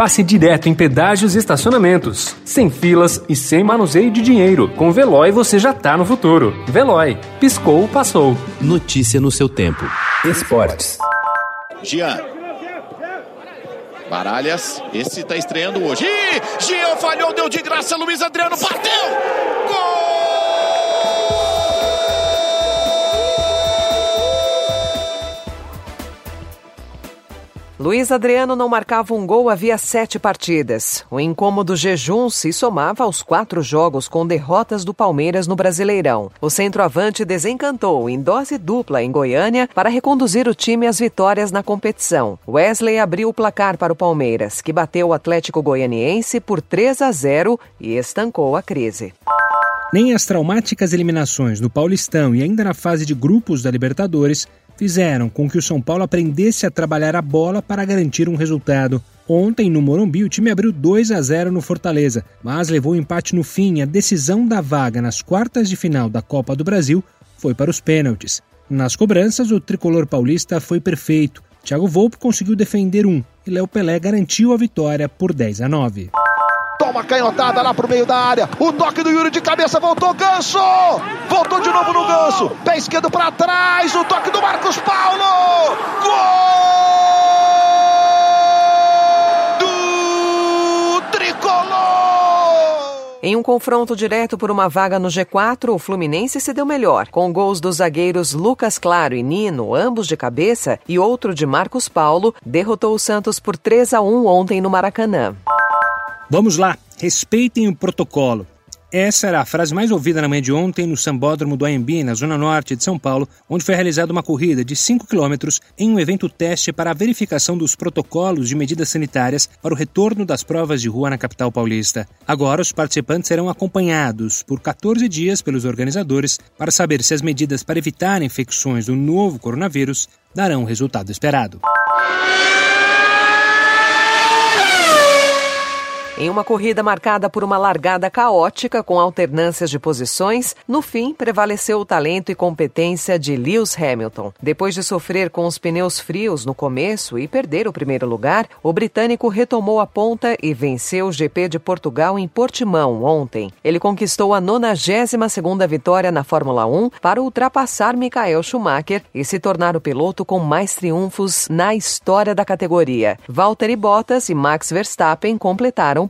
passe direto em pedágios e estacionamentos. Sem filas e sem manuseio de dinheiro. Com Veloy você já tá no futuro. Veloy. Piscou, passou. Notícia no seu tempo. Esportes. Jean. Baralhas, esse tá estreando hoje. Ih, Jean falhou, deu de graça, Luiz Adriano bateu! Luiz Adriano não marcava um gol havia sete partidas. O incômodo jejum se somava aos quatro jogos com derrotas do Palmeiras no Brasileirão. O centroavante desencantou em dose dupla em Goiânia para reconduzir o time às vitórias na competição. Wesley abriu o placar para o Palmeiras, que bateu o Atlético Goianiense por 3 a 0 e estancou a crise. Nem as traumáticas eliminações no Paulistão e ainda na fase de grupos da Libertadores fizeram com que o São Paulo aprendesse a trabalhar a bola para garantir um resultado. Ontem, no Morumbi, o time abriu 2 a 0 no Fortaleza, mas levou o empate no fim. A decisão da vaga nas quartas de final da Copa do Brasil foi para os pênaltis. Nas cobranças, o tricolor paulista foi perfeito. Thiago Volpe conseguiu defender um e Léo Pelé garantiu a vitória por 10 a 9. Toma canhotada lá pro meio da área. O toque do Yuri de cabeça voltou Ganso! Voltou de novo no Ganso. Pé esquerdo para trás. O toque do Marcos Paulo! Gol! Do tricolor! Em um confronto direto por uma vaga no G4, o Fluminense se deu melhor, com gols dos zagueiros Lucas Claro e Nino, ambos de cabeça, e outro de Marcos Paulo, derrotou o Santos por 3 a 1 ontem no Maracanã. Vamos lá, respeitem o protocolo. Essa era a frase mais ouvida na manhã de ontem no Sambódromo do AMB, na zona norte de São Paulo, onde foi realizada uma corrida de 5 quilômetros em um evento teste para a verificação dos protocolos de medidas sanitárias para o retorno das provas de rua na capital paulista. Agora, os participantes serão acompanhados por 14 dias pelos organizadores para saber se as medidas para evitar infecções do novo coronavírus darão o resultado esperado. Em uma corrida marcada por uma largada caótica com alternâncias de posições, no fim prevaleceu o talento e competência de Lewis Hamilton. Depois de sofrer com os pneus frios no começo e perder o primeiro lugar, o britânico retomou a ponta e venceu o GP de Portugal em Portimão ontem. Ele conquistou a 92ª vitória na Fórmula 1 para ultrapassar Michael Schumacher e se tornar o piloto com mais triunfos na história da categoria. Valtteri Bottas e Max Verstappen completaram